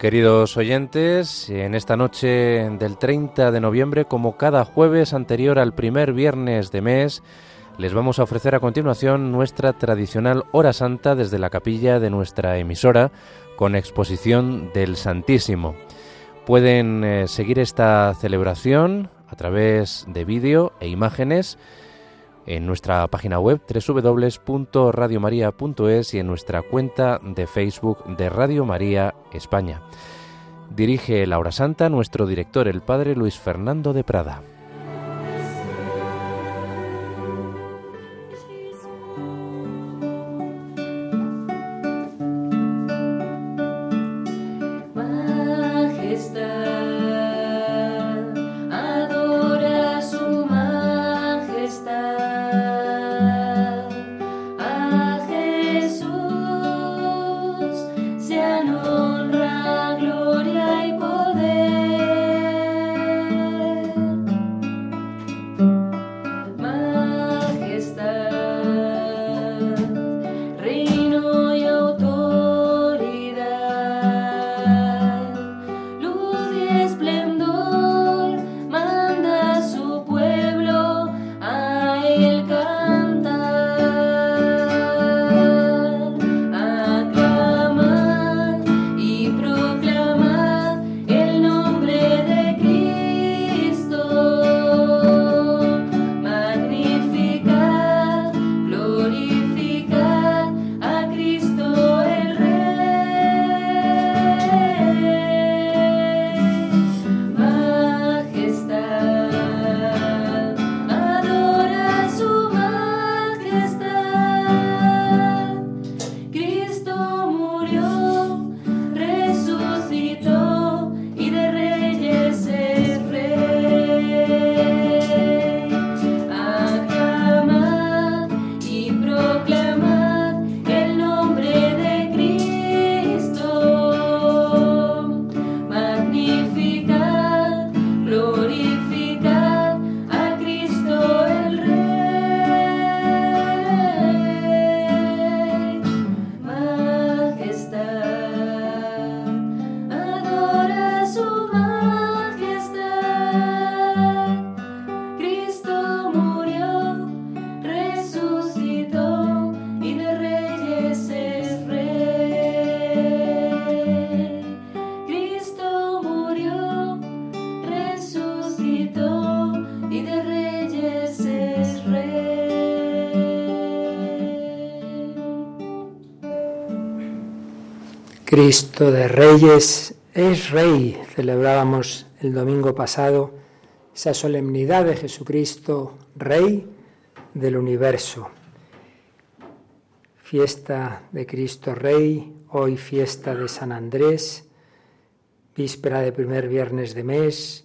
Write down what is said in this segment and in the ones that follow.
Queridos oyentes, en esta noche del 30 de noviembre, como cada jueves anterior al primer viernes de mes, les vamos a ofrecer a continuación nuestra tradicional hora santa desde la capilla de nuestra emisora, con exposición del Santísimo. Pueden eh, seguir esta celebración a través de vídeo e imágenes en nuestra página web www.radiomaria.es y en nuestra cuenta de Facebook de Radio María España. Dirige la hora santa nuestro director, el padre Luis Fernando de Prada. Cristo de Reyes es Rey. Celebrábamos el domingo pasado esa solemnidad de Jesucristo, Rey del universo. Fiesta de Cristo Rey, hoy fiesta de San Andrés, víspera de primer viernes de mes,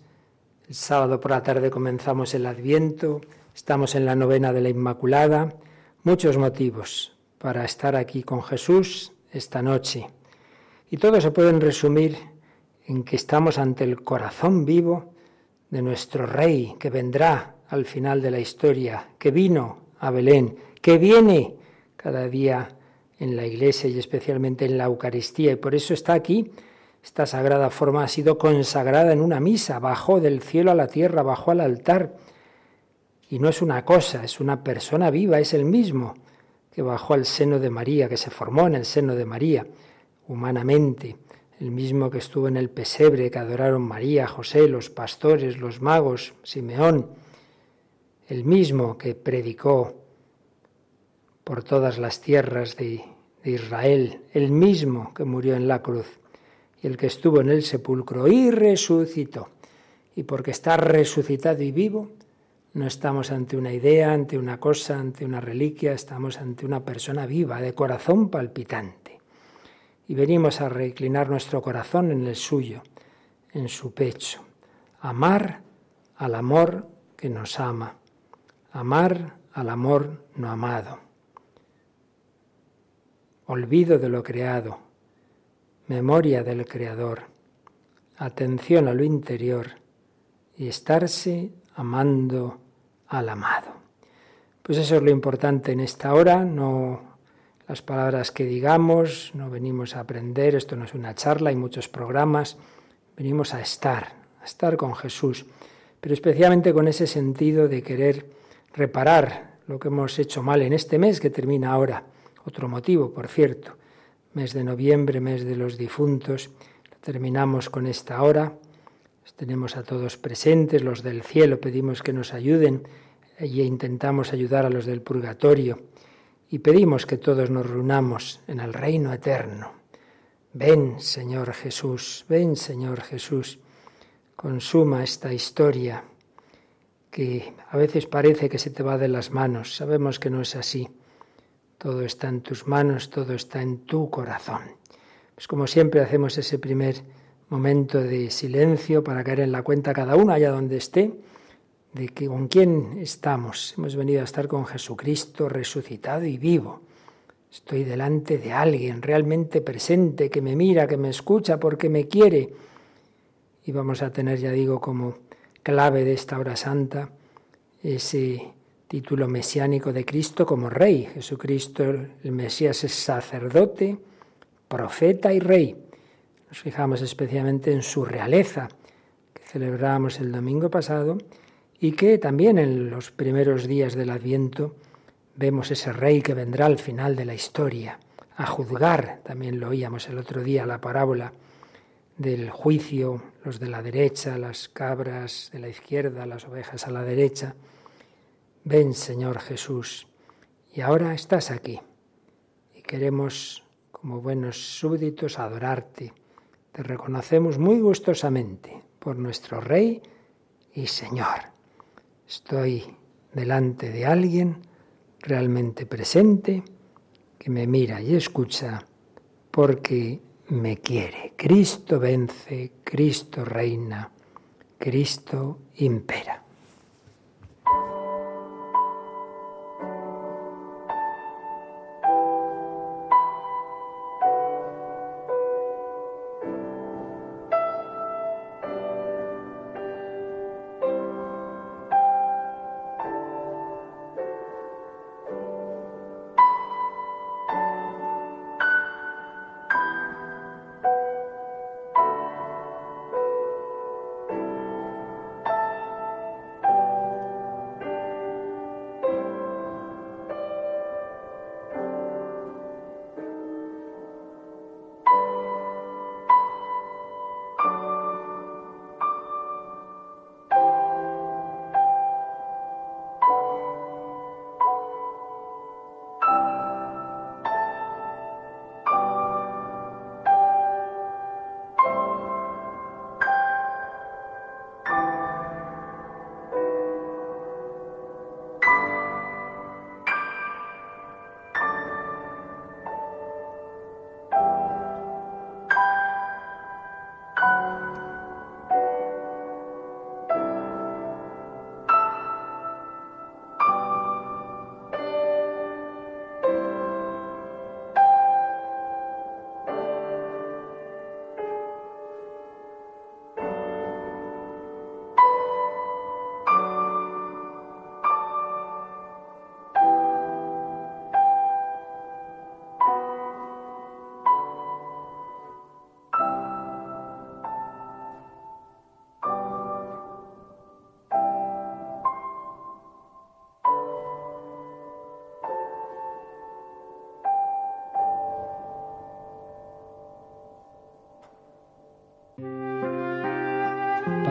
el sábado por la tarde comenzamos el Adviento, estamos en la novena de la Inmaculada, muchos motivos para estar aquí con Jesús esta noche. Y todo se puede resumir en que estamos ante el corazón vivo de nuestro Rey que vendrá al final de la historia, que vino a Belén, que viene cada día en la iglesia y especialmente en la Eucaristía. Y por eso está aquí. Esta sagrada forma ha sido consagrada en una misa, bajó del cielo a la tierra, bajó al altar. Y no es una cosa, es una persona viva, es el mismo que bajó al seno de María, que se formó en el seno de María humanamente, el mismo que estuvo en el pesebre, que adoraron María, José, los pastores, los magos, Simeón, el mismo que predicó por todas las tierras de, de, Israel, el mismo que murió en la cruz. Y el que estuvo en el sepulcro y resucitó. Y porque está resucitado y vivo, no estamos ante una idea, ante una cosa, ante una reliquia, estamos ante una persona viva, de corazón palpitante y venimos a reclinar nuestro corazón en el suyo, en su pecho. Amar al amor que nos ama. Amar al amor no amado. Olvido de lo creado. Memoria del Creador. Atención a lo interior y estarse amando al amado. Pues eso es lo importante en esta hora, no las palabras que digamos, no venimos a aprender, esto no es una charla, hay muchos programas, venimos a estar, a estar con Jesús, pero especialmente con ese sentido de querer reparar lo que hemos hecho mal en este mes que termina ahora. Otro motivo, por cierto, mes de noviembre, mes de los difuntos, terminamos con esta hora. tenemos a todos presentes, los del cielo, pedimos que nos ayuden y intentamos ayudar a los del purgatorio y pedimos que todos nos reunamos en el reino eterno. Ven, Señor Jesús, ven, Señor Jesús, consuma esta historia que a veces parece que se te va de las manos. Sabemos que no es así. Todo está en tus manos, todo está en tu corazón. Pues como siempre hacemos ese primer momento de silencio para caer en la cuenta cada uno allá donde esté de que con quién estamos. Hemos venido a estar con Jesucristo resucitado y vivo. Estoy delante de alguien realmente presente, que me mira, que me escucha porque me quiere. Y vamos a tener, ya digo, como clave de esta hora santa ese título mesiánico de Cristo como Rey. Jesucristo, el Mesías, es sacerdote, profeta y Rey. Nos fijamos especialmente en su realeza, que celebramos el domingo pasado, y que también en los primeros días del Adviento vemos ese rey que vendrá al final de la historia a juzgar, también lo oíamos el otro día, la parábola del juicio, los de la derecha, las cabras de la izquierda, las ovejas a la derecha. Ven, Señor Jesús, y ahora estás aquí, y queremos, como buenos súbditos, adorarte. Te reconocemos muy gustosamente por nuestro Rey y Señor. Estoy delante de alguien realmente presente que me mira y escucha porque me quiere. Cristo vence, Cristo reina, Cristo impera.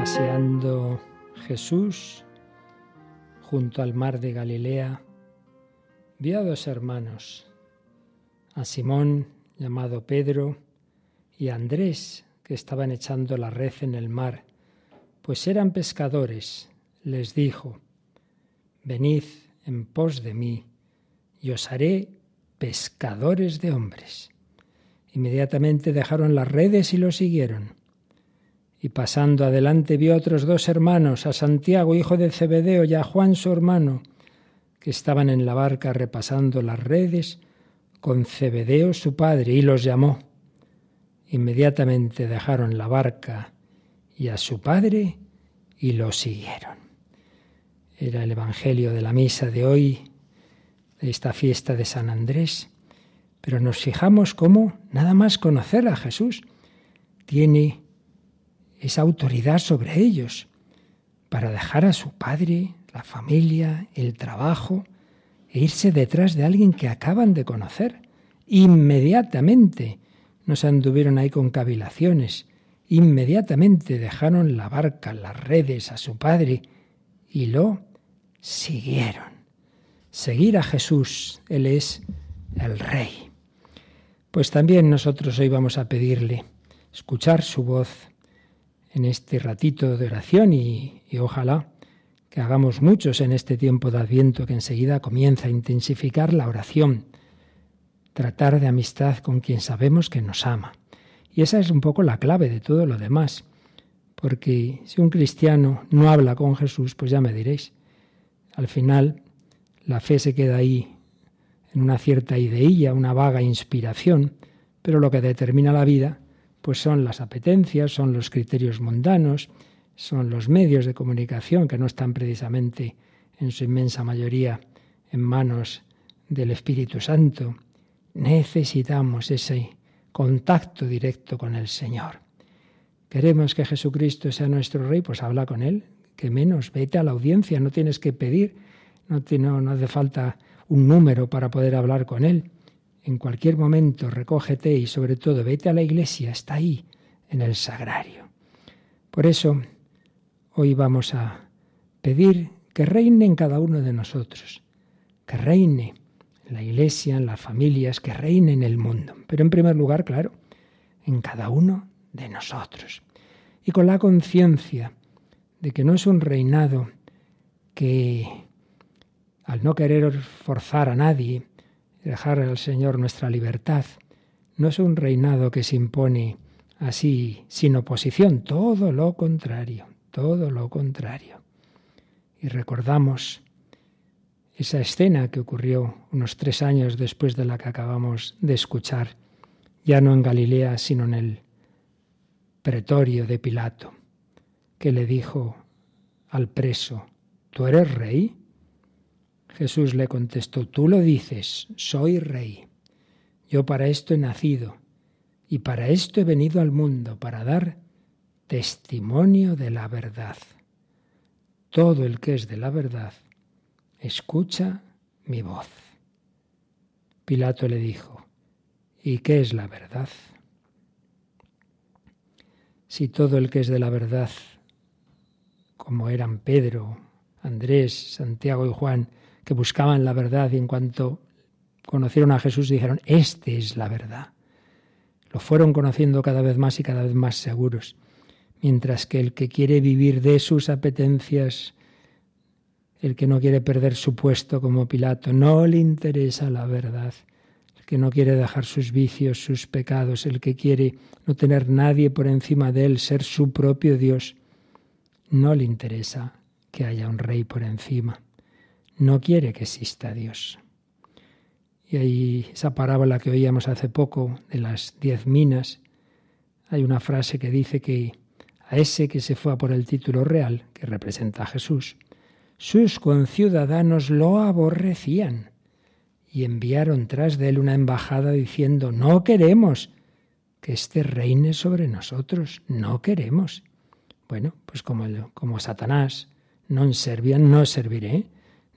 Paseando Jesús junto al mar de Galilea, vio a dos hermanos, a Simón, llamado Pedro, y a Andrés, que estaban echando la red en el mar, pues eran pescadores. Les dijo, Venid en pos de mí, y os haré pescadores de hombres. Inmediatamente dejaron las redes y lo siguieron y pasando adelante vio otros dos hermanos, a Santiago, hijo de Zebedeo, y a Juan, su hermano, que estaban en la barca repasando las redes con Zebedeo, su padre, y los llamó. Inmediatamente dejaron la barca y a su padre y lo siguieron. Era el Evangelio de la misa de hoy, de esta fiesta de San Andrés, Pero nos fijamos cómo nada más conocer a Jesús tiene esa autoridad sobre ellos para dejar a su padre, la familia, el trabajo e irse detrás de alguien que acaban de conocer. Inmediatamente no se anduvieron ahí con cavilaciones, inmediatamente dejaron la barca, las redes a su padre y lo siguieron. Seguir a Jesús, Él es el Rey. Pues también nosotros hoy vamos a pedirle escuchar su voz en este ratito de oración y, ojalá que hagamos muchos en este tiempo de Adviento que enseguida comienza a intensificar la oración, tratar de amistad con quien sabemos que nos ama. Y esa es un poco la clave de todo lo demás, porque si un cristiano no habla con Jesús, pues ya me diréis, al final la fe se queda ahí en una cierta ideilla, una vaga inspiración, pero lo que determina la vida pues son las apetencias, son los criterios mundanos, son los medios de comunicación que no están precisamente en su inmensa mayoría en manos del Espíritu Santo. Necesitamos ese contacto directo con el Señor. Queremos que Jesucristo sea nuestro Rey, pues habla con Él, que menos, vete a la audiencia, no tienes que pedir, no, no, no hace falta un número para poder hablar con Él. En cualquier momento recógete y sobre todo vete a la iglesia, está ahí, en el sagrario. Por eso, hoy vamos a pedir que reine en cada uno de nosotros, que reine en la iglesia, en las familias, que reine en el mundo. Pero en primer lugar, claro, en cada uno de nosotros. Y con la conciencia de que no es un reinado que, al no querer forzar a nadie, dejar al Señor nuestra libertad. No es un reinado que se impone así, sin oposición, todo lo contrario, todo lo contrario. Y recordamos esa escena que ocurrió unos tres años después de la que acabamos de escuchar, ya no en Galilea, sino en el pretorio de Pilato, que le dijo al preso, ¿tú eres rey? Jesús le contestó, tú lo dices, soy rey. Yo para esto he nacido y para esto he venido al mundo, para dar testimonio de la verdad. Todo el que es de la verdad, escucha mi voz. Pilato le dijo, ¿y qué es la verdad? Si todo el que es de la verdad, como eran Pedro, Andrés, Santiago y Juan, que buscaban la verdad y en cuanto conocieron a Jesús dijeron, este es la verdad. Lo fueron conociendo cada vez más y cada vez más seguros. Mientras que el que quiere vivir de sus apetencias, el que no quiere perder su puesto como Pilato, no le interesa la verdad. El que no quiere dejar sus vicios, sus pecados, el que quiere no tener nadie por encima de él, ser su propio Dios, no le interesa que haya un rey por encima no quiere que exista Dios. Y ahí esa parábola que oíamos hace poco de las diez minas, hay una frase que dice que a ese que se fue a por el título real, que representa a Jesús, sus conciudadanos lo aborrecían y enviaron tras de él una embajada diciendo, no queremos que éste reine sobre nosotros, no queremos. Bueno, pues como, como Satanás, no servían, no serviré.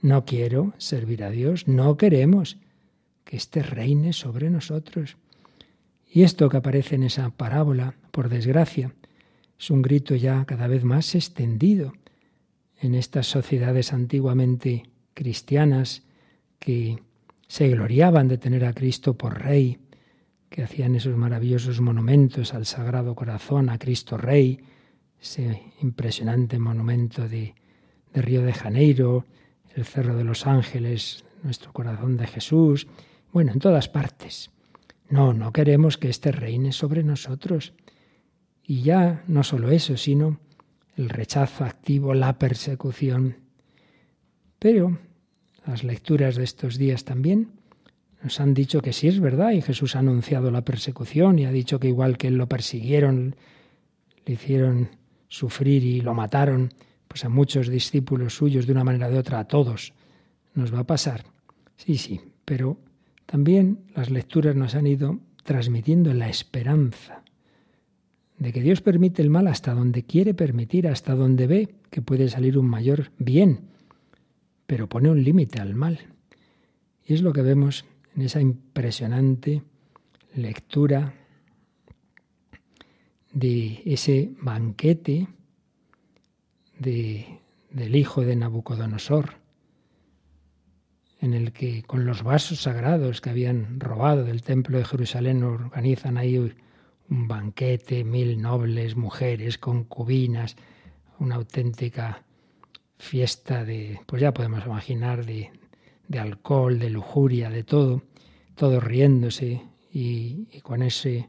No quiero servir a Dios, no queremos que éste reine sobre nosotros. Y esto que aparece en esa parábola, por desgracia, es un grito ya cada vez más extendido en estas sociedades antiguamente cristianas que se gloriaban de tener a Cristo por Rey, que hacían esos maravillosos monumentos al Sagrado Corazón, a Cristo Rey, ese impresionante monumento de, de Río de Janeiro, el Cerro de los Ángeles, nuestro corazón de Jesús, bueno, en todas partes. No, no queremos que éste reine sobre nosotros. Y ya no solo eso, sino el rechazo activo, la persecución. Pero las lecturas de estos días también nos han dicho que sí es verdad y Jesús ha anunciado la persecución y ha dicho que igual que él lo persiguieron, le hicieron sufrir y lo mataron, pues a muchos discípulos suyos de una manera o de otra, a todos, nos va a pasar. Sí, sí, pero también las lecturas nos han ido transmitiendo la esperanza de que Dios permite el mal hasta donde quiere permitir, hasta donde ve que puede salir un mayor bien, pero pone un límite al mal. Y es lo que vemos en esa impresionante lectura de ese banquete de, del hijo de Nabucodonosor, en el que con los vasos sagrados que habían robado del templo de Jerusalén organizan ahí un banquete, mil nobles, mujeres, concubinas, una auténtica fiesta de, pues ya podemos imaginar, de, de alcohol, de lujuria, de todo, todos riéndose y, y, con, ese,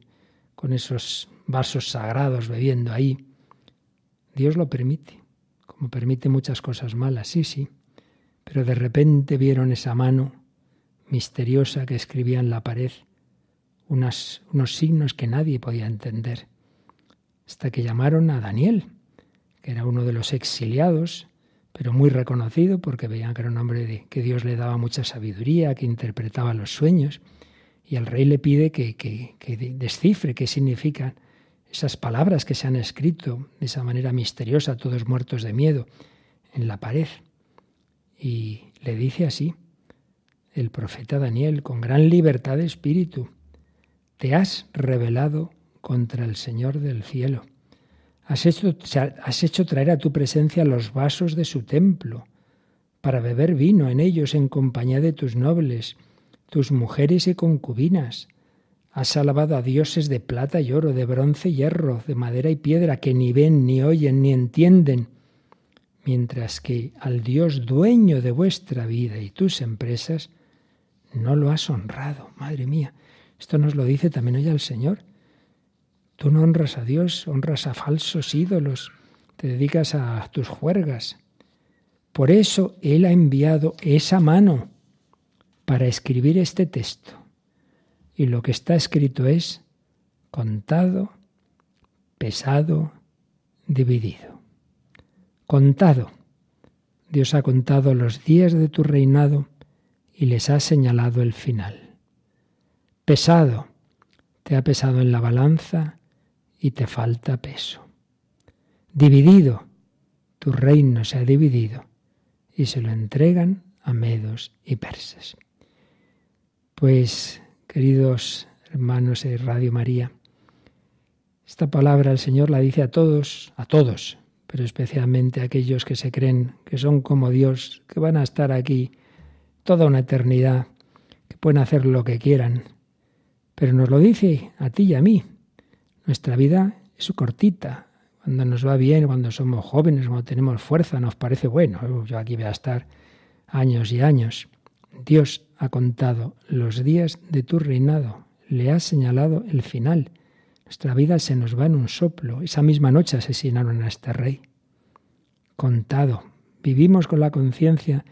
con esos vasos sagrados bebiendo ahí. Dios lo permite, como permite muchas cosas malas, sí, sí pero de repente vieron esa mano misteriosa que escribía en la pared unos signos que nadie podía entender, hasta que llamaron a Daniel, que era uno de los exiliados, pero muy reconocido porque veían que era un hombre de, que Dios le daba mucha sabiduría, que interpretaba los sueños, y el rey le pide que, que, que descifre qué significan esas palabras que se han escrito de esa manera misteriosa, todos muertos de miedo, en la pared. Y le dice así el profeta Daniel, con gran libertad de espíritu, te has rebelado contra el Señor del cielo. Has hecho, has hecho traer a tu presencia los vasos de su templo, para beber vino en ellos en compañía de tus nobles, tus mujeres y concubinas. Has alabado a dioses de plata y oro, de bronce y hierro, de madera y piedra, que ni ven, ni oyen, ni entienden mientras que al Dios dueño de vuestra vida y tus empresas no lo has honrado. Madre mía, esto nos lo dice también hoy el Señor. Tú no honras a Dios, honras a falsos ídolos, te dedicas a tus juergas. Por eso Él ha enviado esa mano para escribir este texto. Y lo que está escrito es contado, pesado, dividido contado. Dios ha contado los días de tu reinado y les ha señalado el final. Pesado, te ha pesado en la balanza y te falta peso. Dividido, tu reino se ha dividido y se lo entregan a medos y persas. Pues, queridos hermanos de Radio María, esta palabra el Señor la dice a todos, a todos, pero especialmente aquellos que se creen que son como Dios, que van a estar aquí toda una eternidad, que pueden hacer lo que quieran. Pero nos lo dice a ti y a mí. Nuestra vida es cortita. Cuando nos va bien, cuando somos jóvenes, cuando tenemos fuerza, nos parece bueno. Yo aquí voy a estar años y años. Dios ha contado los días de tu reinado, le ha señalado el final. Nuestra vida se nos va en un soplo. Esa misma noche asesinaron a este rey. Contado. Vivimos con la conciencia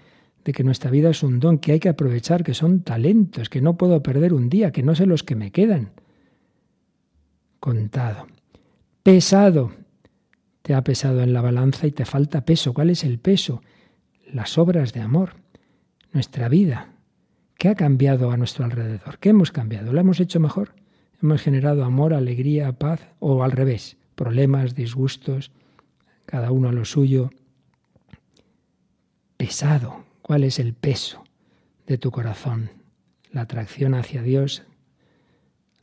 de que nuestra vida es un don que hay que aprovechar, que son talentos, que no puedo perder un día, que no sé los que me quedan. Contado. Pesado. Te ha pesado en la balanza y te falta peso. ¿Cuál es el peso? Las obras de amor. Nuestra vida. ¿Qué ha cambiado a nuestro alrededor? ¿Qué hemos cambiado? ¿Lo hemos hecho mejor? Hemos generado amor, alegría, paz o al revés, problemas, disgustos, cada uno a lo suyo. Pesado, ¿cuál es el peso de tu corazón? La atracción hacia Dios,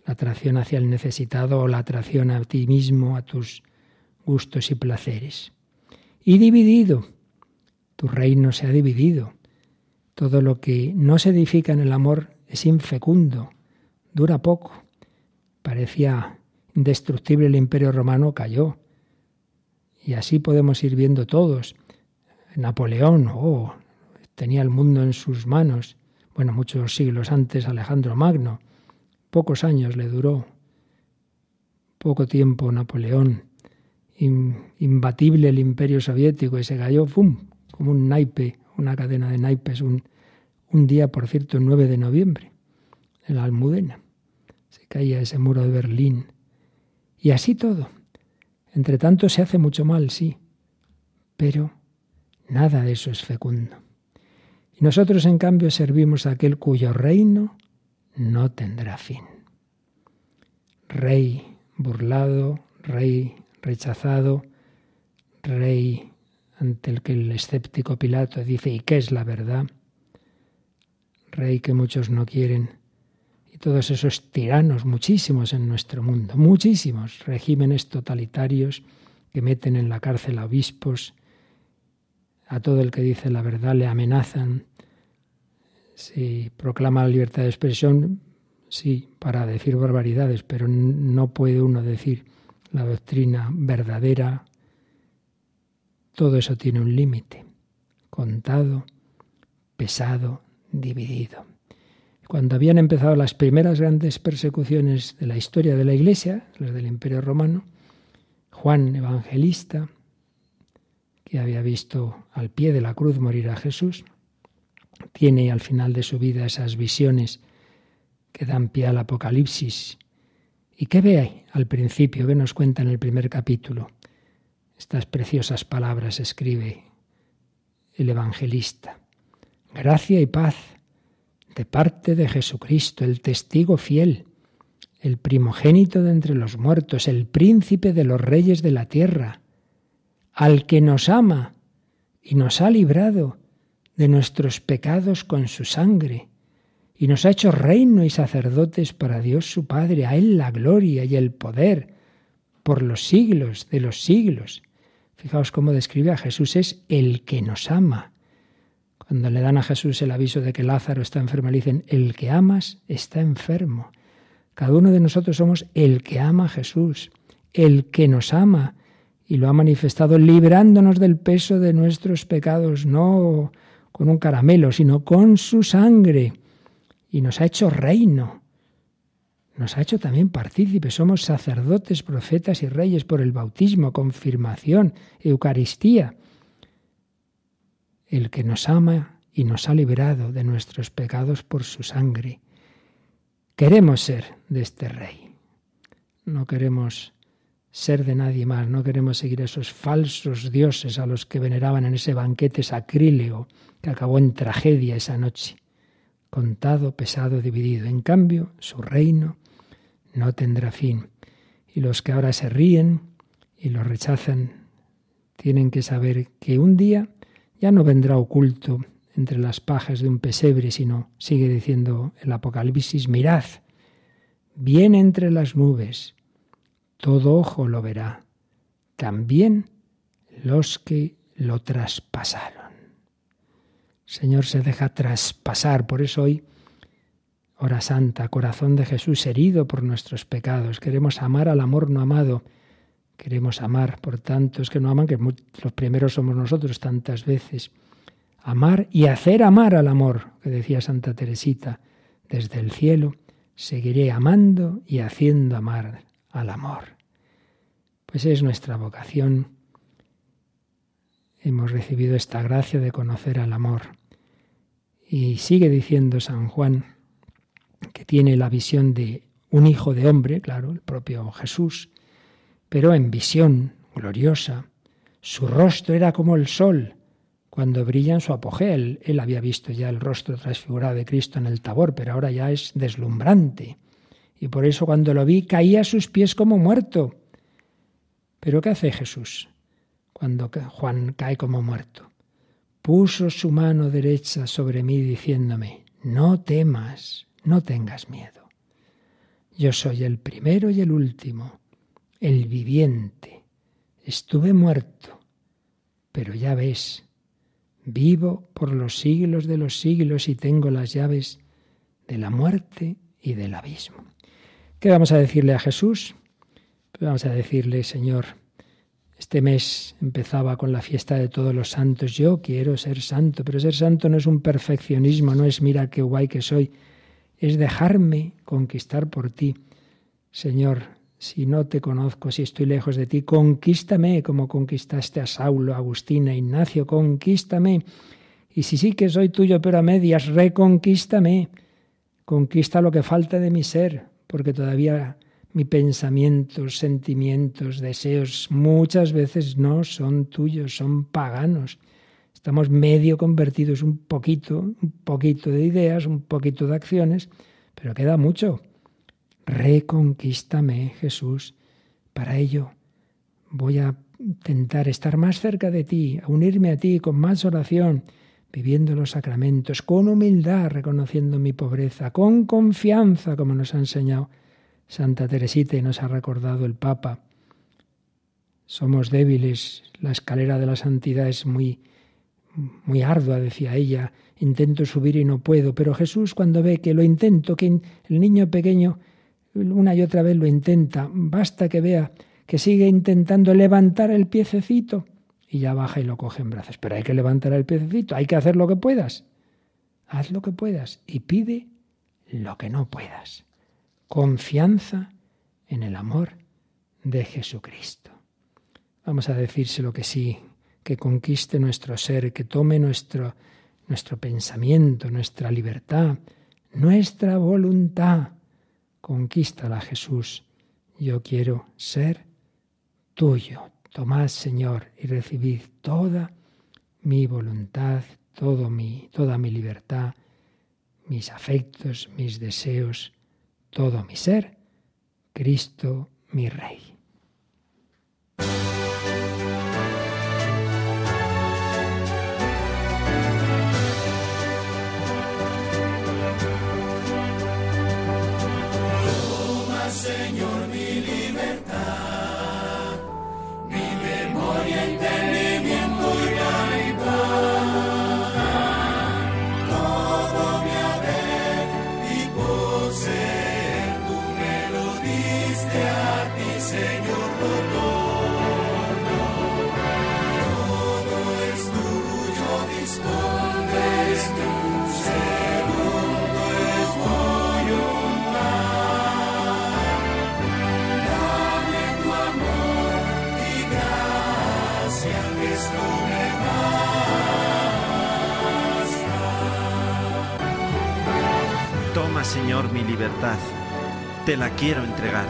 la atracción hacia el necesitado o la atracción a ti mismo, a tus gustos y placeres. Y dividido, tu reino se ha dividido. Todo lo que no se edifica en el amor es infecundo, dura poco. Parecía indestructible el imperio romano, cayó. Y así podemos ir viendo todos. Napoleón, oh, tenía el mundo en sus manos. Bueno, muchos siglos antes Alejandro Magno. Pocos años le duró. Poco tiempo Napoleón. Imbatible el imperio soviético y se cayó, ¡pum!, como un naipe, una cadena de naipes, un, un día, por cierto, el 9 de noviembre, en la Almudena se caía ese muro de Berlín. Y así todo. Entre tanto se hace mucho mal, sí, pero nada de eso es fecundo. Y nosotros, en cambio, servimos a aquel cuyo reino no tendrá fin. Rey burlado, rey rechazado, rey ante el que el escéptico Pilato dice, ¿y qué es la verdad? Rey que muchos no quieren. Y todos esos tiranos, muchísimos en nuestro mundo, muchísimos regímenes totalitarios que meten en la cárcel a obispos, a todo el que dice la verdad le amenazan. Si proclama la libertad de expresión, sí, para decir barbaridades, pero no puede uno decir la doctrina verdadera. Todo eso tiene un límite, contado, pesado, dividido. Cuando habían empezado las primeras grandes persecuciones de la historia de la Iglesia, las del Imperio Romano, Juan Evangelista, que había visto al pie de la cruz morir a Jesús, tiene al final de su vida esas visiones que dan pie al Apocalipsis. ¿Y qué ve al principio? que nos cuenta en el primer capítulo? Estas preciosas palabras escribe el evangelista. Gracia y paz de parte de Jesucristo, el testigo fiel, el primogénito de entre los muertos, el príncipe de los reyes de la tierra, al que nos ama y nos ha librado de nuestros pecados con su sangre y nos ha hecho reino y sacerdotes para Dios su Padre, a Él la gloria y el poder por los siglos de los siglos. Fijaos cómo describe a Jesús, es el que nos ama. Cuando le dan a Jesús el aviso de que Lázaro está enfermo, le dicen, el que amas está enfermo. Cada uno de nosotros somos el que ama a Jesús, el que nos ama y lo ha manifestado librándonos del peso de nuestros pecados, no con un caramelo, sino con su sangre y nos ha hecho reino. Nos ha hecho también partícipes. Somos sacerdotes, profetas y reyes por el bautismo, confirmación, Eucaristía. El que nos ama y nos ha liberado de nuestros pecados por su sangre. Queremos ser de este rey. No queremos ser de nadie más, no queremos seguir esos falsos dioses a los que veneraban en ese banquete sacrílego que acabó en tragedia esa noche contado, pesado, dividido. En cambio, su reino no tendrá fin. Y los que ahora se ríen y lo rechazan tienen que saber que un día ya no vendrá oculto entre las pajas de un pesebre, sino, sigue diciendo el Apocalipsis, mirad, viene entre las nubes, todo ojo lo verá, también los que lo traspasaron. Señor se deja traspasar. Por eso hoy, hora santa, corazón de Jesús herido por nuestros pecados. Queremos amar al amor no amado. Queremos amar por tantos que no aman, que los primeros somos nosotros tantas veces. Amar y hacer amar al amor, que decía Santa Teresita, desde el cielo seguiré amando y haciendo amar al amor. Pues es nuestra vocación hemos recibido esta gracia de conocer al amor. Y sigue diciendo San Juan que tiene la visión de un hijo de hombre, claro, el propio Jesús, pero en visión gloriosa. Su rostro era como el sol cuando brilla en su apogeo. Él, él había visto ya el rostro transfigurado de Cristo en el tabor, pero ahora ya es deslumbrante. Y por eso cuando lo vi caía a sus pies como muerto. Pero ¿qué hace Jesús? cuando Juan cae como muerto. Puso su mano derecha sobre mí diciéndome, no temas, no tengas miedo. Yo soy el primero y el último, el viviente. Estuve muerto, pero ya ves, vivo por los siglos de los siglos y tengo las llaves de la muerte y del abismo. ¿Qué vamos a decirle a Jesús? Pues vamos a decirle, Señor, este mes empezaba con la fiesta de todos los santos. Yo quiero ser santo, pero ser santo no es un perfeccionismo, no es mira qué guay que soy, es dejarme conquistar por ti. Señor, si no te conozco, si estoy lejos de ti, conquístame como conquistaste a Saulo, Agustina, Ignacio, conquístame. Y si sí que soy tuyo, pero a medias, reconquístame. Conquista lo que falta de mi ser, porque todavía mis pensamientos, sentimientos, deseos, muchas veces no son tuyos, son paganos. Estamos medio convertidos un poquito, un poquito de ideas, un poquito de acciones, pero queda mucho. Reconquístame, Jesús. Para ello voy a intentar estar más cerca de ti, a unirme a ti con más oración, viviendo los sacramentos, con humildad, reconociendo mi pobreza, con confianza, como nos ha enseñado Santa Teresita y nos ha recordado el Papa. Somos débiles, la escalera de la santidad es muy muy ardua, decía ella, intento subir y no puedo, pero Jesús cuando ve que lo intento, que el niño pequeño una y otra vez lo intenta, basta que vea que sigue intentando levantar el piececito y ya baja y lo coge en brazos. Pero hay que levantar el piececito, hay que hacer lo que puedas. Haz lo que puedas y pide lo que no puedas. Confianza en el amor de Jesucristo. Vamos a decírselo que sí, que conquiste nuestro ser, que tome nuestro, nuestro pensamiento, nuestra libertad, nuestra voluntad. Conquístala, Jesús. Yo quiero ser tuyo. Tomad, Señor, y recibid toda mi voluntad, todo mi, toda mi libertad, mis afectos, mis deseos, todo mi ser, Cristo mi Rey. Señor, mi libertad. Te la quiero entregar,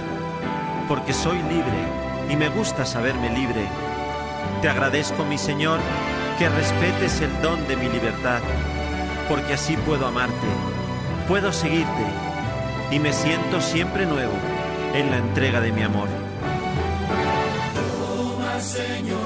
porque soy libre y me gusta saberme libre. Te agradezco, mi Señor, que respetes el don de mi libertad, porque así puedo amarte, puedo seguirte y me siento siempre nuevo en la entrega de mi amor. Toma, Señor,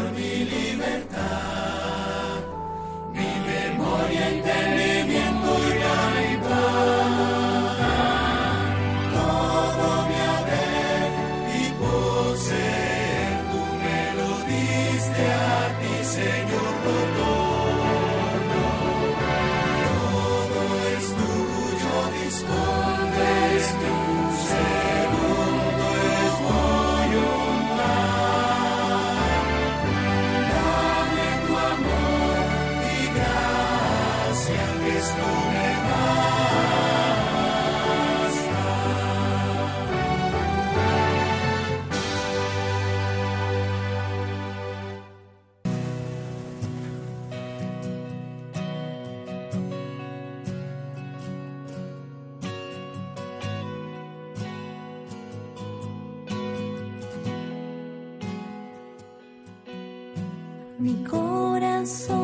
mi corazón.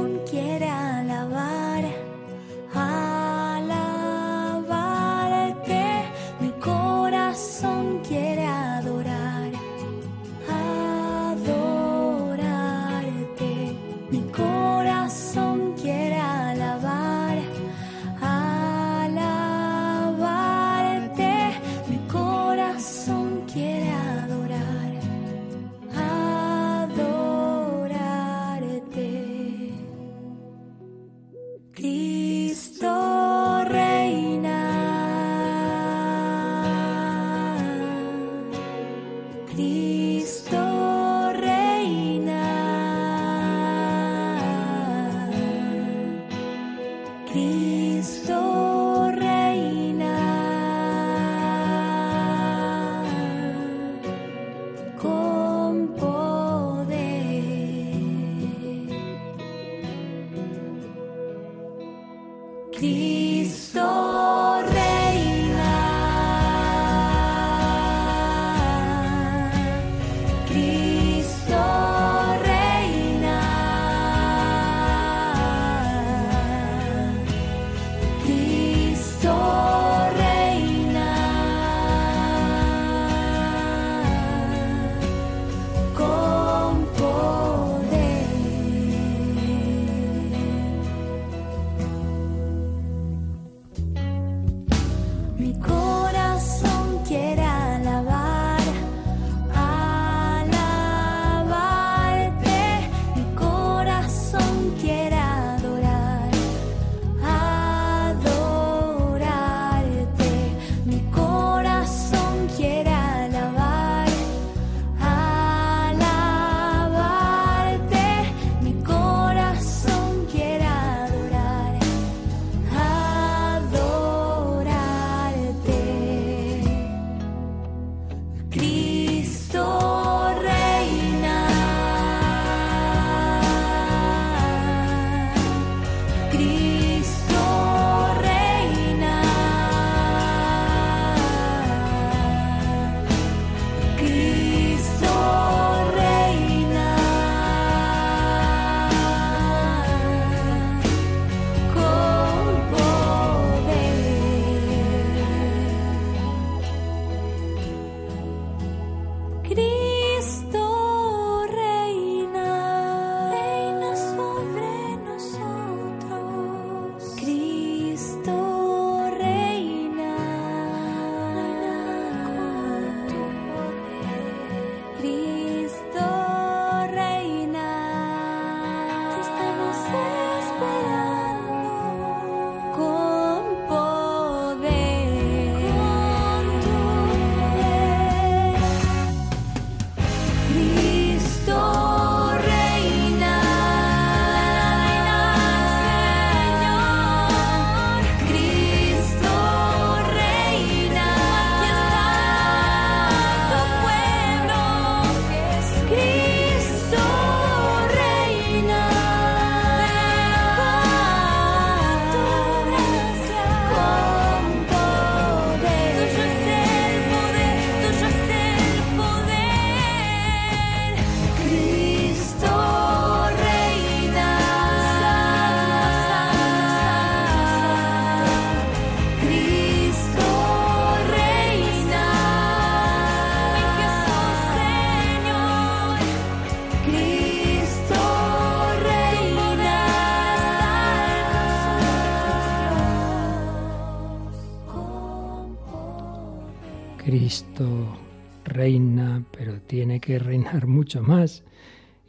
Que reinar mucho más.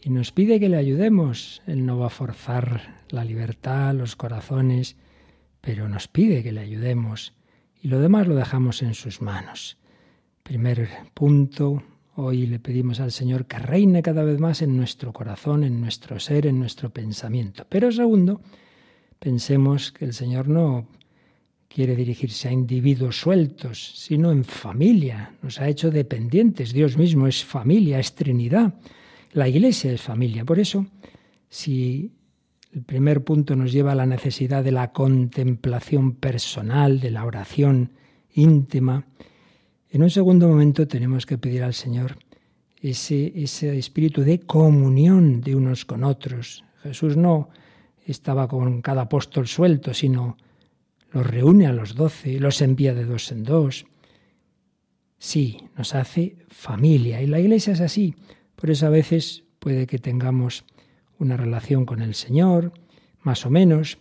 Y nos pide que le ayudemos. Él no va a forzar la libertad, los corazones, pero nos pide que le ayudemos. Y lo demás lo dejamos en sus manos. Primer punto, hoy le pedimos al Señor que reine cada vez más en nuestro corazón, en nuestro ser, en nuestro pensamiento. Pero segundo, pensemos que el Señor no quiere dirigirse a individuos sueltos, sino en familia. Nos ha hecho dependientes. Dios mismo es familia, es Trinidad. La Iglesia es familia. Por eso, si el primer punto nos lleva a la necesidad de la contemplación personal, de la oración íntima, en un segundo momento tenemos que pedir al Señor ese, ese espíritu de comunión de unos con otros. Jesús no estaba con cada apóstol suelto, sino los reúne a los doce, los envía de dos en dos. Sí, nos hace familia y la iglesia es así. Por eso a veces puede que tengamos una relación con el Señor, más o menos,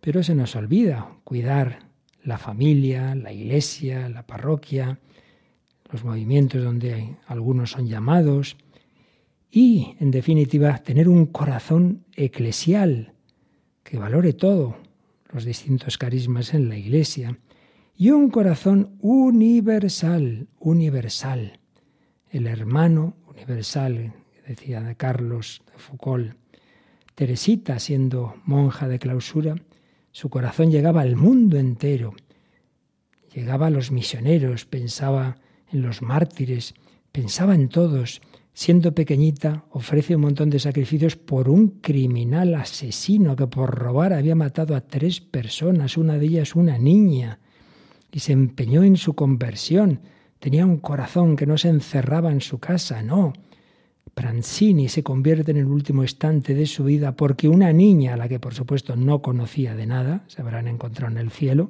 pero se nos olvida cuidar la familia, la iglesia, la parroquia, los movimientos donde algunos son llamados y, en definitiva, tener un corazón eclesial que valore todo, los distintos carismas en la Iglesia, y un corazón universal, universal, el hermano universal, decía de Carlos de Foucault. Teresita, siendo monja de clausura, su corazón llegaba al mundo entero, llegaba a los misioneros, pensaba en los mártires, pensaba en todos, siendo pequeñita, ofrece un montón de sacrificios por un criminal asesino que por robar había matado a tres personas, una de ellas una niña, y se empeñó en su conversión. Tenía un corazón que no se encerraba en su casa, no. Pranzini se convierte en el último instante de su vida porque una niña, a la que por supuesto no conocía de nada, se habrán encontrado en el cielo,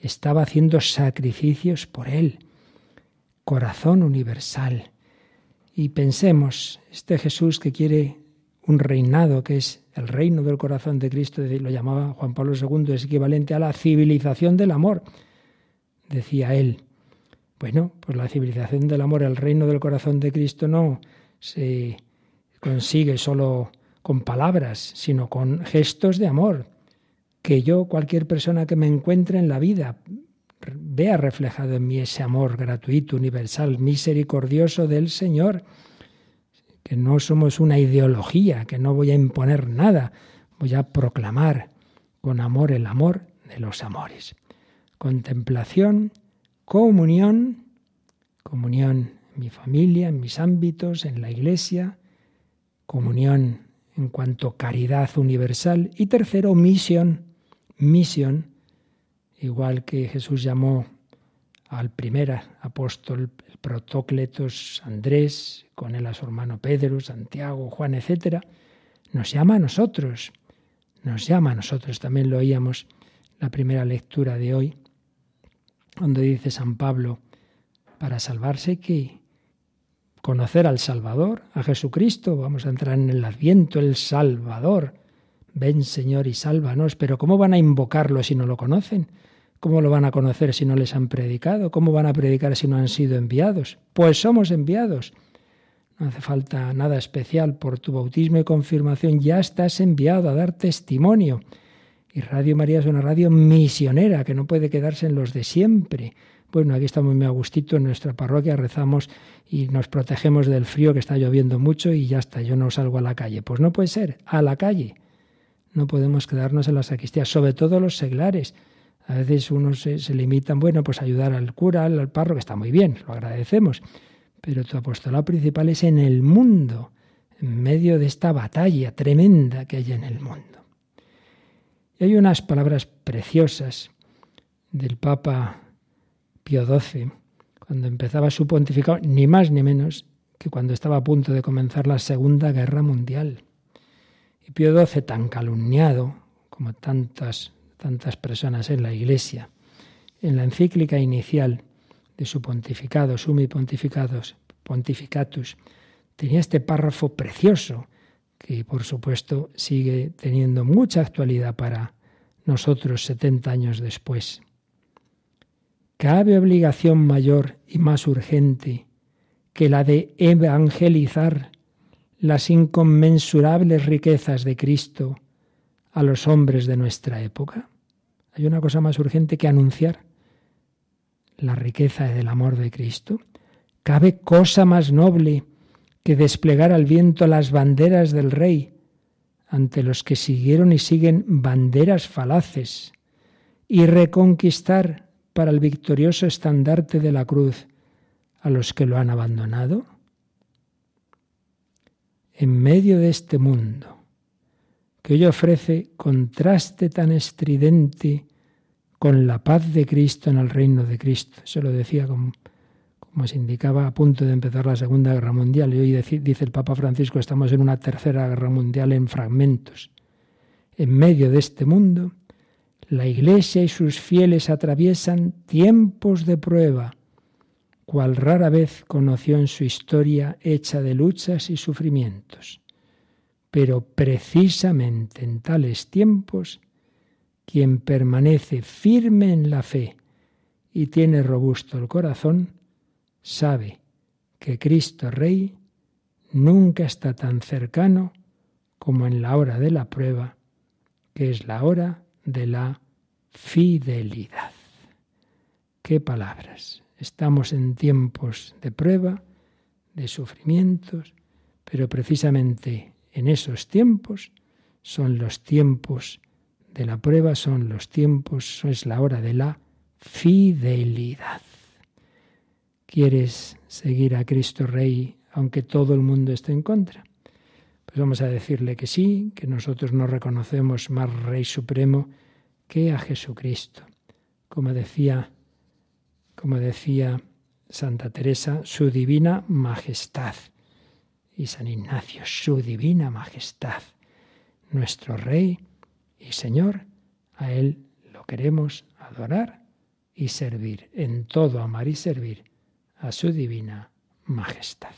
estaba haciendo sacrificios por él. Corazón universal y pensemos, este Jesús que quiere un reinado, que es el reino del corazón de Cristo, lo llamaba Juan Pablo II, es equivalente a la civilización del amor, decía él. Bueno, pues la civilización del amor, el reino del corazón de Cristo no se consigue solo con palabras, sino con gestos de amor. Que yo, cualquier persona que me encuentre en la vida, vea reflejado en mí ese amor gratuito, universal, misericordioso del Señor, que no somos una ideología, que no voy a imponer nada, voy a proclamar con amor el amor de los amores. Contemplación, comunión, comunión en mi familia, en mis ámbitos, en la iglesia, comunión en cuanto caridad universal y tercero, misión, misión igual que Jesús llamó al primer apóstol, el protócletos Andrés, con él a su hermano Pedro, Santiago, Juan, etc., nos llama a nosotros, nos llama a nosotros. También lo oíamos la primera lectura de hoy, donde dice San Pablo, para salvarse que conocer al Salvador, a Jesucristo, vamos a entrar en el Adviento, el Salvador. Ven Señor y sálvanos, pero ¿cómo van a invocarlo si no lo conocen? ¿Cómo lo van a conocer si no les han predicado? ¿Cómo van a predicar si no han sido enviados? Pues somos enviados. No hace falta nada especial. Por tu bautismo y confirmación ya estás enviado a dar testimonio. Y Radio María es una radio misionera que no puede quedarse en los de siempre. Bueno, aquí estamos muy a gustito en nuestra parroquia, rezamos y nos protegemos del frío que está lloviendo mucho y ya está, yo no salgo a la calle. Pues no puede ser, a la calle. No podemos quedarnos en las sacristía, sobre todo los seglares. A veces unos se, limitan, bueno, pues ayudar al cura, al parro, que está muy bien, lo agradecemos. Pero tu apostolado principal es en el mundo, en medio de esta batalla tremenda que hay en el mundo. Y hay unas palabras preciosas del Papa Pío XII, cuando empezaba su pontificado, ni más ni menos que cuando estaba a punto de comenzar la Segunda Guerra Mundial. Y Pío XII, tan calumniado como tantas tantas personas en la Iglesia. En la encíclica inicial de su pontificado, Sumi Pontificados, Pontificatus, tenía este párrafo precioso que por supuesto sigue teniendo mucha actualidad para nosotros 70 años después. cabe obligación mayor y más urgente que la de evangelizar las inconmensurables riquezas de Cristo a los hombres de nuestra época? ¿Hay una cosa más urgente que anunciar la riqueza del amor de Cristo? ¿Cabe cosa más noble que desplegar al viento las banderas del Rey ante los que siguieron y siguen banderas falaces y reconquistar para el victorioso estandarte de la cruz a los que lo han abandonado? En medio de este mundo, que hoy ofrece contraste tan estridente con la paz de Cristo en el reino de Cristo. Se lo decía como, como se indicaba a punto de empezar la Segunda Guerra Mundial. Y hoy dice el Papa Francisco, estamos en una tercera guerra mundial en fragmentos. En medio de este mundo, la Iglesia y sus fieles atraviesan tiempos de prueba, cual rara vez conoció en su historia hecha de luchas y sufrimientos. Pero precisamente en tales tiempos, quien permanece firme en la fe y tiene robusto el corazón, sabe que Cristo Rey nunca está tan cercano como en la hora de la prueba, que es la hora de la fidelidad. Qué palabras. Estamos en tiempos de prueba, de sufrimientos, pero precisamente en esos tiempos son los tiempos de la prueba, son los tiempos, es la hora de la fidelidad. ¿Quieres seguir a Cristo Rey aunque todo el mundo esté en contra? Pues vamos a decirle que sí, que nosotros no reconocemos más Rey Supremo que a Jesucristo. Como decía, como decía Santa Teresa, su divina majestad y San Ignacio, su divina majestad, nuestro Rey y Señor, a Él lo queremos adorar y servir, en todo amar y servir a su divina majestad.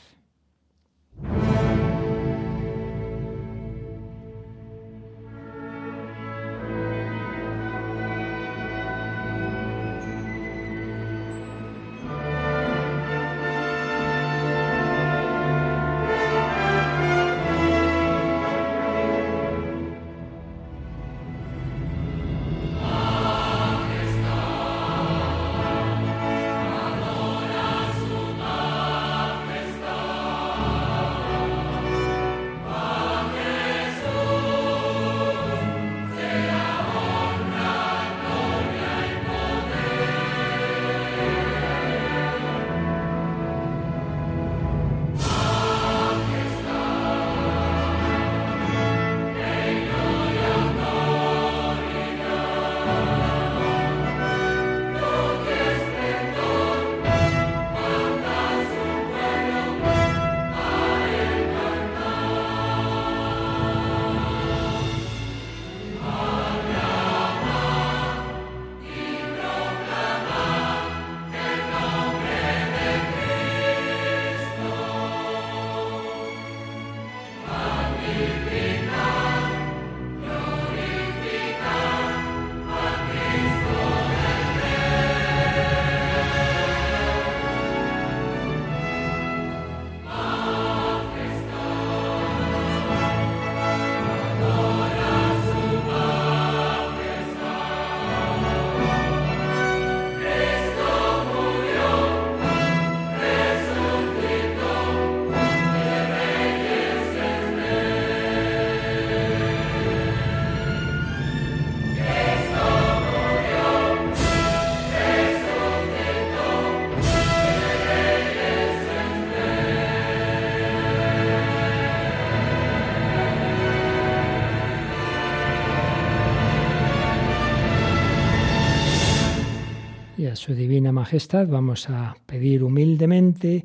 Su divina majestad vamos a pedir humildemente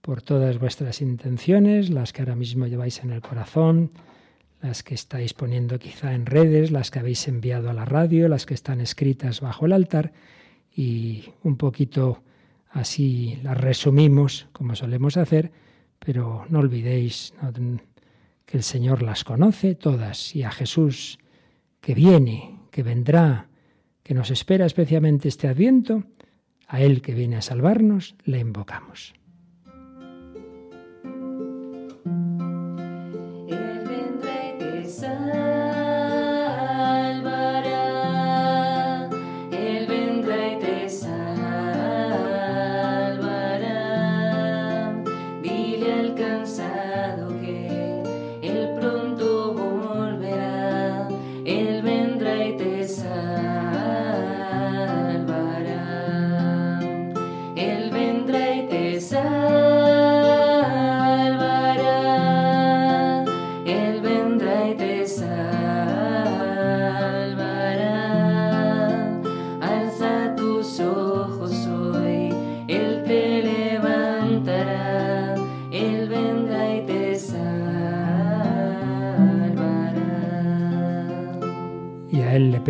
por todas vuestras intenciones, las que ahora mismo lleváis en el corazón, las que estáis poniendo quizá en redes, las que habéis enviado a la radio, las que están escritas bajo el altar y un poquito así las resumimos como solemos hacer, pero no olvidéis que el Señor las conoce todas y a Jesús que viene, que vendrá, que nos espera especialmente este adviento, a Él que viene a salvarnos, le invocamos.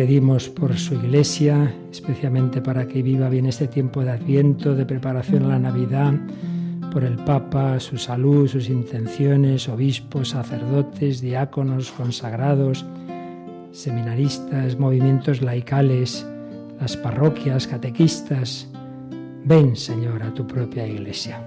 Pedimos por su iglesia, especialmente para que viva bien este tiempo de adviento, de preparación a la Navidad, por el Papa, su salud, sus intenciones, obispos, sacerdotes, diáconos, consagrados, seminaristas, movimientos laicales, las parroquias, catequistas. Ven, Señor, a tu propia iglesia.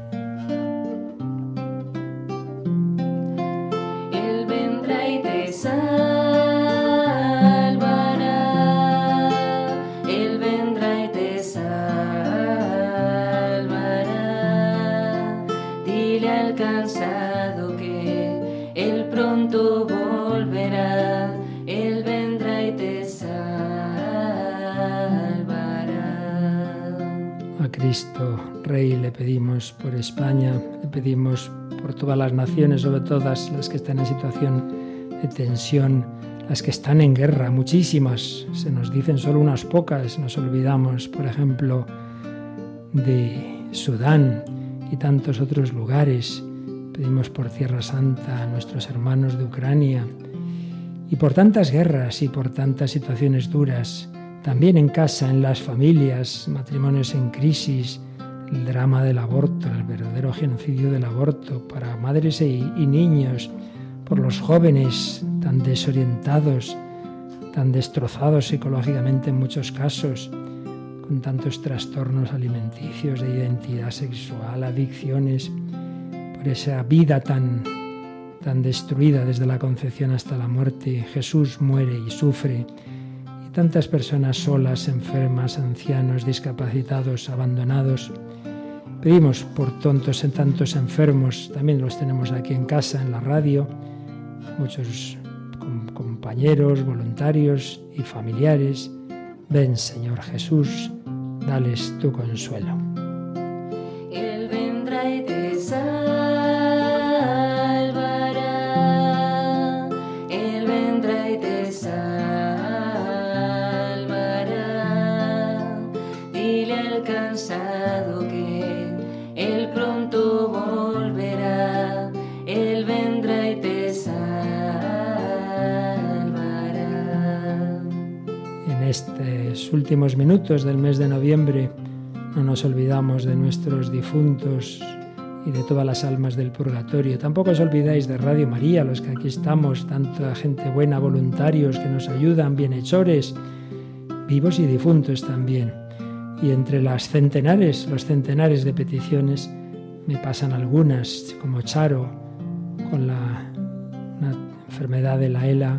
Pedimos por todas las naciones, sobre todas las que están en situación de tensión, las que están en guerra, muchísimas. Se nos dicen solo unas pocas, nos olvidamos, por ejemplo, de Sudán y tantos otros lugares. Pedimos por Tierra Santa a nuestros hermanos de Ucrania y por tantas guerras y por tantas situaciones duras, también en casa, en las familias, matrimonios en crisis, el drama del aborto, el verdadero genocidio del aborto para madres y, niños, por los jóvenes tan desorientados, tan destrozados psicológicamente en muchos casos, con tantos trastornos alimenticios de identidad sexual, adicciones, por esa vida tan, tan destruida desde la concepción hasta la muerte. Jesús muere y sufre. Tantas personas solas, enfermas, ancianos, discapacitados, abandonados. Pedimos por tontos en tantos enfermos, también los tenemos aquí en casa, en la radio, muchos compañeros, voluntarios y familiares. Ven, Señor Jesús, dales tu consuelo. Últimos minutos del mes de noviembre no nos olvidamos de nuestros difuntos y de todas las almas del purgatorio. Tampoco os olvidáis de Radio María, los que aquí estamos, tanta gente buena, voluntarios que nos ayudan, bienhechores, vivos y difuntos también. Y entre las centenares, los centenares de peticiones, me pasan algunas, como Charo, con la enfermedad de la ELA,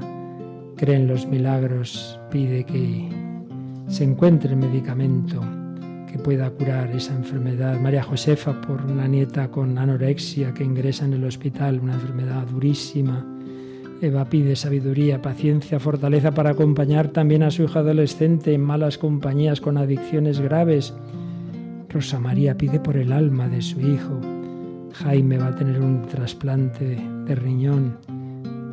cree en los milagros, pide que se encuentre el medicamento que pueda curar esa enfermedad. María Josefa por una nieta con anorexia que ingresa en el hospital, una enfermedad durísima. Eva pide sabiduría, paciencia, fortaleza para acompañar también a su hija adolescente en malas compañías con adicciones graves. Rosa María pide por el alma de su hijo. Jaime va a tener un trasplante de riñón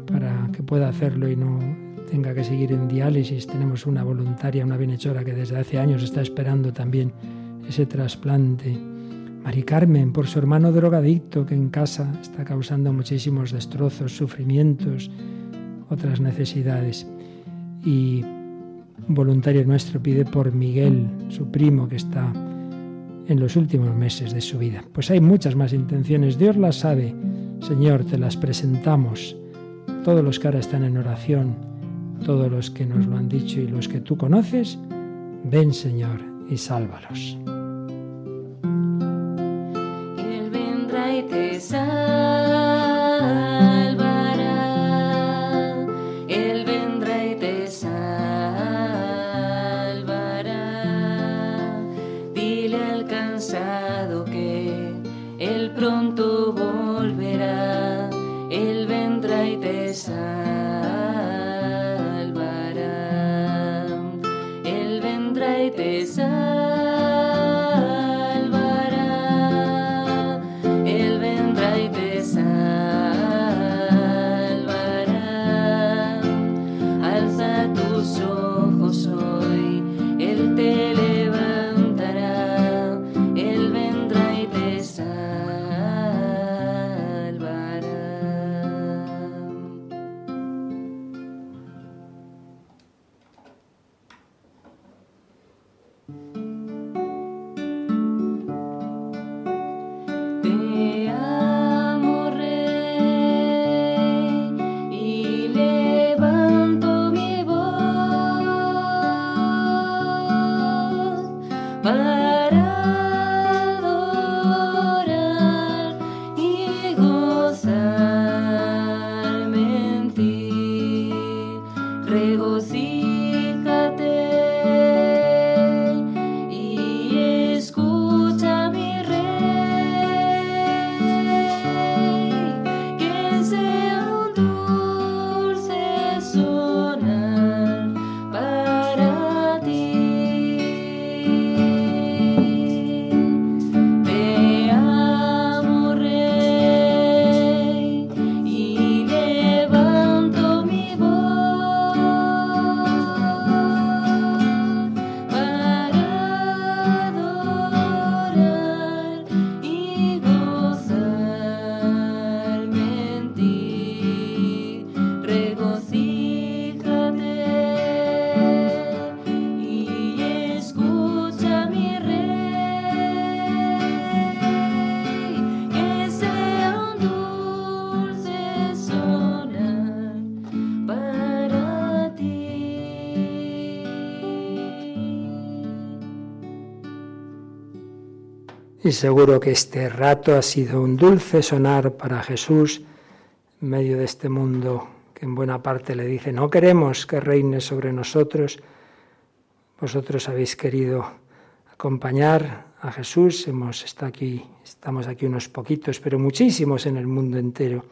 para que pueda hacerlo y no tenga que seguir en diálisis. Tenemos una voluntaria, una bienhechora que desde hace años está esperando también ese trasplante. Mari Carmen, por su hermano drogadicto que en casa está causando muchísimos destrozos, sufrimientos, otras necesidades. Y un voluntario nuestro pide por Miguel, su primo, que está en los últimos meses de su vida. Pues hay muchas más intenciones, Dios las sabe. Señor, te las presentamos. Todos los que ahora están en oración, todos los que nos lo han dicho y los que tú conoces, ven Señor y sálvalos. Él vendrá y te salvará. Vendrá Y seguro que este rato ha sido un dulce sonar para Jesús en medio de este mundo que en buena parte le dice, no queremos que reine sobre nosotros. Vosotros habéis querido acompañar a Jesús, hemos estado aquí, estamos aquí unos poquitos, pero muchísimos en el mundo entero,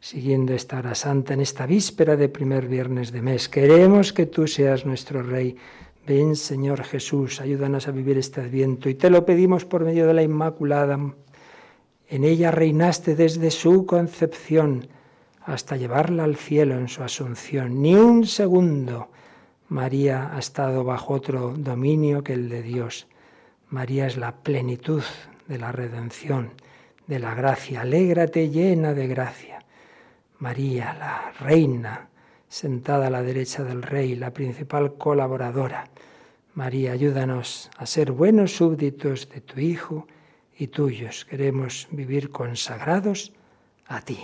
siguiendo esta hora santa en esta víspera de primer viernes de mes. Queremos que tú seas nuestro Rey. Ven, Señor Jesús, ayúdanos a vivir este adviento y te lo pedimos por medio de la Inmaculada. En ella reinaste desde su concepción hasta llevarla al cielo en su asunción. Ni un segundo María ha estado bajo otro dominio que el de Dios. María es la plenitud de la redención, de la gracia. Alégrate llena de gracia. María, la reina, sentada a la derecha del rey, la principal colaboradora. María, ayúdanos a ser buenos súbditos de tu Hijo y tuyos. Queremos vivir consagrados a ti.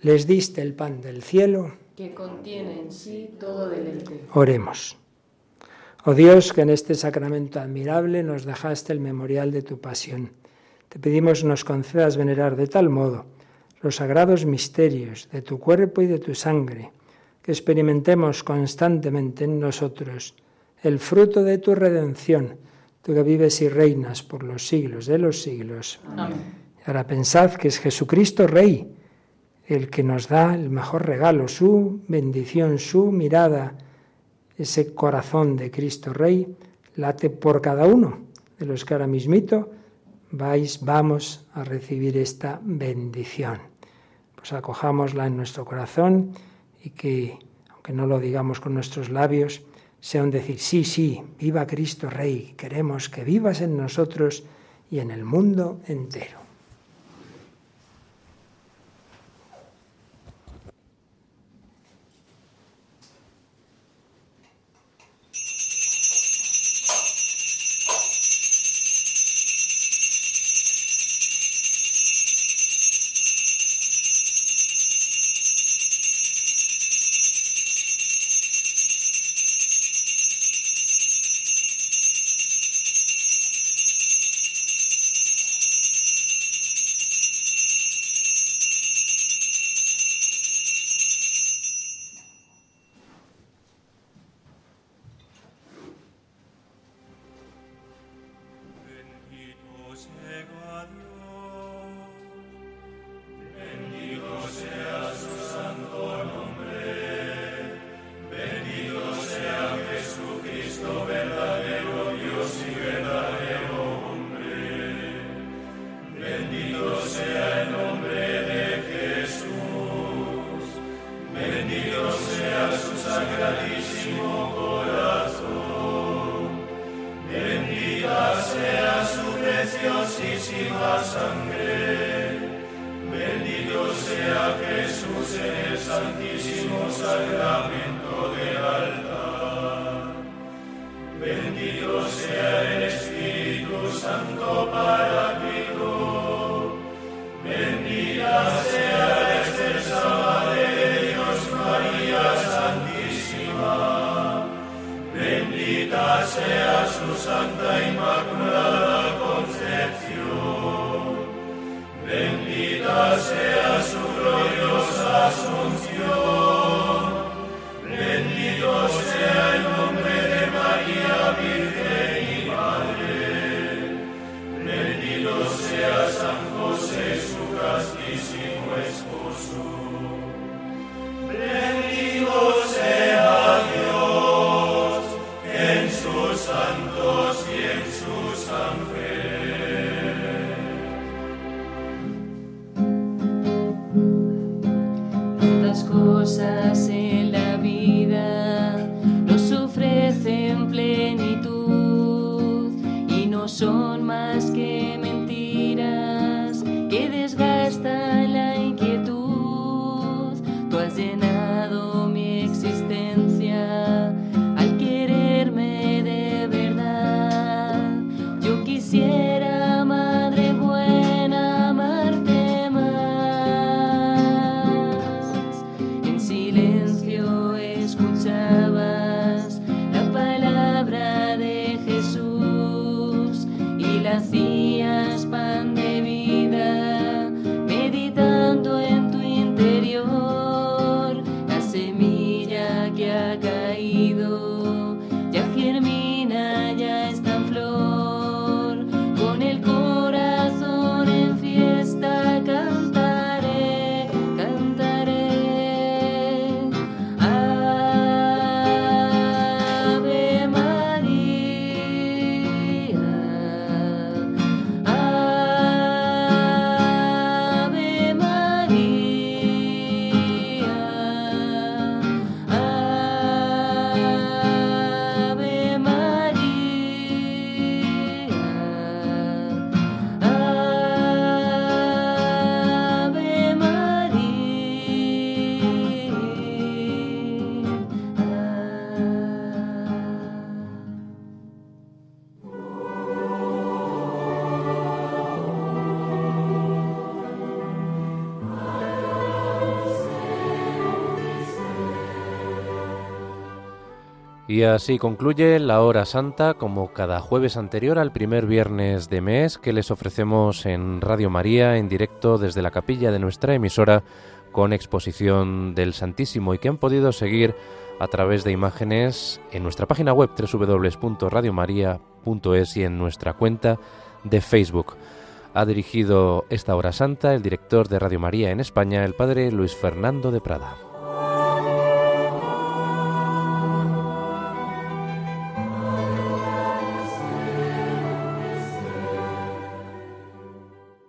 Les diste el pan del cielo. que contiene en sí todo deleite. Oremos. Oh Dios, que en este sacramento admirable nos dejaste el memorial de tu pasión. Te pedimos nos concedas venerar de tal modo los sagrados misterios de tu cuerpo y de tu sangre, que experimentemos constantemente en nosotros el fruto de tu redención, tú que vives y reinas por los siglos de los siglos. Y ahora pensad que es Jesucristo Rey, el que nos da el mejor regalo, su bendición, su mirada, ese corazón de Cristo Rey, late por cada uno de los que ahora mismito vais, vamos a recibir esta bendición. Pues acojámosla en nuestro corazón y que, aunque no lo digamos con nuestros labios, sea un decir, sí, sí, viva Cristo Rey, queremos que vivas en nosotros y en el mundo entero. Preciosísima sangre. Bendito sea Jesús en el santísimo sacramento del altar. Bendito sea el Espíritu Santo Paráclito. Bendita sea la excelsa de Dios, María Santísima. Bendita sea su Santa Inmaculada Sea su gloriosa Asunción. Y así concluye la hora santa como cada jueves anterior al primer viernes de mes que les ofrecemos en Radio María en directo desde la capilla de nuestra emisora con exposición del Santísimo y que han podido seguir a través de imágenes en nuestra página web www.radiomaria.es y en nuestra cuenta de Facebook. Ha dirigido esta hora santa el director de Radio María en España, el padre Luis Fernando de Prada.